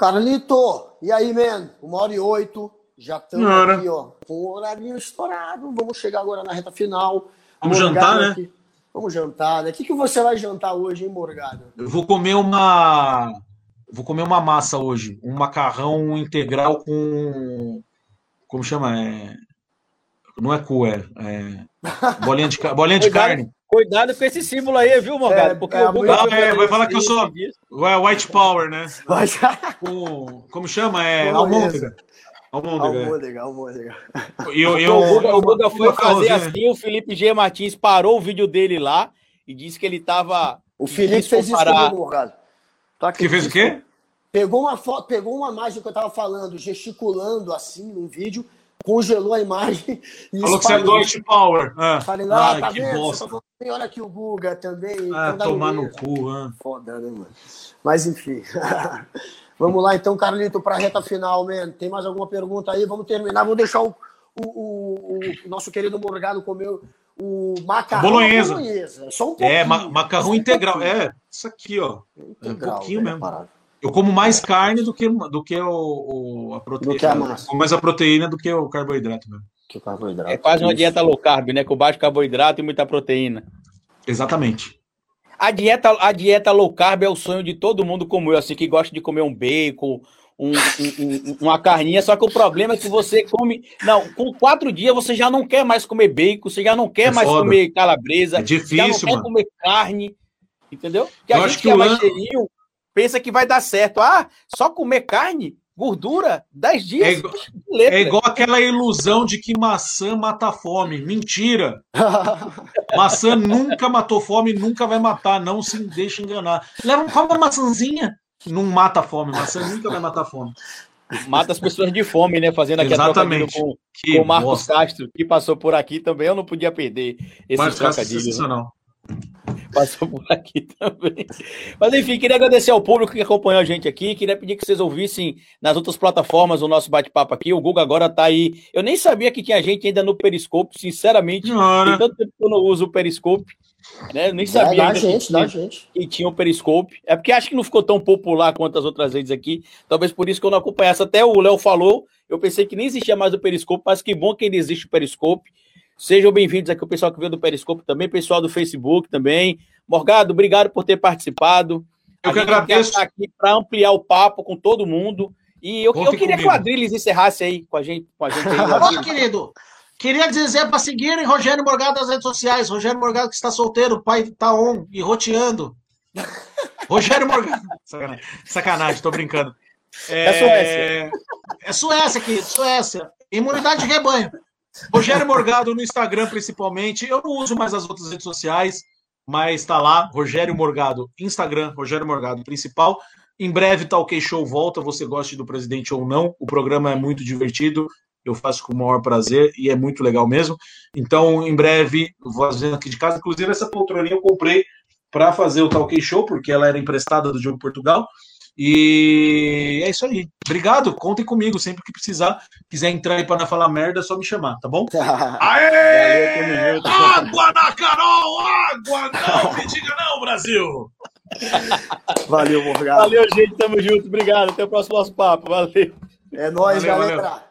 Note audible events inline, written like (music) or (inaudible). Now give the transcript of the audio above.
Carlito, e aí, man? Uma hora e oito. Já estamos aqui, ó, com o horário estourado. Vamos chegar agora na reta final. Vamos jantar, né? Aqui. Vamos jantar, né? O que, que você vai jantar hoje, hein, Morgado? Eu vou comer uma. Vou comer uma massa hoje. Um macarrão integral com. Como chama? É... Não é cu, é. é... Bolinha de, bolinha de (laughs) carne. Cuidado com esse símbolo aí, viu, Morgado? É, Porque é, o Google ah, é, vai falar que eu sou white power, né? Com, (laughs) como chama? É almôndega. Almôndega, almôndega. E eu, eu, o Guga, o Guga foi fazer assim, o Felipe G. Martins parou o vídeo dele lá e disse que ele estava. O Felipe fez isso comigo, Morgado. Tá que fez o quê? Pegou uma foto, pegou uma imagem que eu tava falando, gesticulando assim no vídeo, congelou a imagem e Falou que você é Deutsche Power. Ah. Falei, ah, tá que vendo? Bosta. Olha aqui o Guga também. Ah, tomar no cu, ah. Foda, né, mano? Mas enfim. (laughs) Vamos lá, então, Carlito, para a reta final, man. Tem mais alguma pergunta aí? Vamos terminar. Vou deixar o, o, o, o nosso querido Morgado comer o macarrão bolonhesa. bolonhesa. Só um pouquinho. É, ma macarrão integral. É, isso aqui, ó. Integral, é um pouquinho mesmo. Eu como mais carne do que, do que o, o a proteína. Do que a massa. Como mais a proteína do que o carboidrato mesmo. Que o carboidrato. É quase uma dieta low carb, né? Com baixo carboidrato e muita proteína. Exatamente. A dieta, a dieta low carb é o sonho de todo mundo como eu, assim, que gosta de comer um bacon, um, um, uma carninha, só que o problema é que você come. Não, com quatro dias você já não quer mais comer bacon, você já não quer é mais foda. comer calabresa, é difícil, já não quer mano. comer carne, entendeu? Que eu a gente que, que é mais cheirinho, pensa que vai dar certo. Ah, só comer carne? Gordura, 10 dias. É igual, é igual, aquela ilusão de que maçã mata fome. Mentira! (laughs) maçã nunca matou fome, nunca vai matar. Não se deixe enganar. Leva uma maçãzinha. Não mata fome. Maçã nunca vai matar fome. Mata as pessoas de fome, né? Fazendo aqui Exatamente. a com, com o Marcos bosta. Castro, que passou por aqui também. Eu não podia perder esse Marcos trocadilhos. Castro, né? (laughs) Passou por aqui também. Mas enfim, queria agradecer ao público que acompanhou a gente aqui. Queria pedir que vocês ouvissem nas outras plataformas o nosso bate-papo aqui. O Google agora tá aí. Eu nem sabia que tinha gente ainda no Periscope, sinceramente. Tem tanto tempo que eu não uso o Periscope. Né? Eu nem sabia. Dá, gente, que, dá gente. Que tinha o Periscope. É porque acho que não ficou tão popular quanto as outras vezes aqui. Talvez por isso que eu não acompanhasse. Até o Léo falou. Eu pensei que nem existia mais o Periscope, mas que bom que ele existe o Periscope. Sejam bem-vindos aqui o pessoal que veio do Periscope também, pessoal do Facebook também. Morgado, obrigado por ter participado. Eu a que agradeço. Estar aqui para ampliar o papo com todo mundo. E eu, eu queria comigo. que o Adriles encerrasse aí com a gente. Com a gente aí, (laughs) querido, queria dizer para seguirem Rogério Morgado nas redes sociais. Rogério Morgado que está solteiro, o pai está on e roteando. Rogério Morgado. (laughs) Sacanagem, Sacanagem tô brincando. É, é Suécia. É Suécia aqui, Suécia. Imunidade de rebanho. Rogério Morgado no Instagram, principalmente. Eu não uso mais as outras redes sociais, mas está lá, Rogério Morgado, Instagram, Rogério Morgado, principal. Em breve, Talk Show volta, você goste do presidente ou não. O programa é muito divertido, eu faço com o maior prazer e é muito legal mesmo. Então, em breve, vou fazendo aqui de casa. Inclusive, essa poltroninha eu comprei para fazer o Talk Show, porque ela era emprestada do Diogo Portugal. E é isso aí. Obrigado, contem comigo sempre que precisar. Quiser entrar aí para não falar merda, é só me chamar, tá bom? (laughs) Aê! água na Carol! Água! Não me diga não, Brasil! Valeu, Morgado. Valeu, gente. Tamo junto. Obrigado. Até o próximo nosso papo. Valeu. É nóis, valeu, galera. Valeu.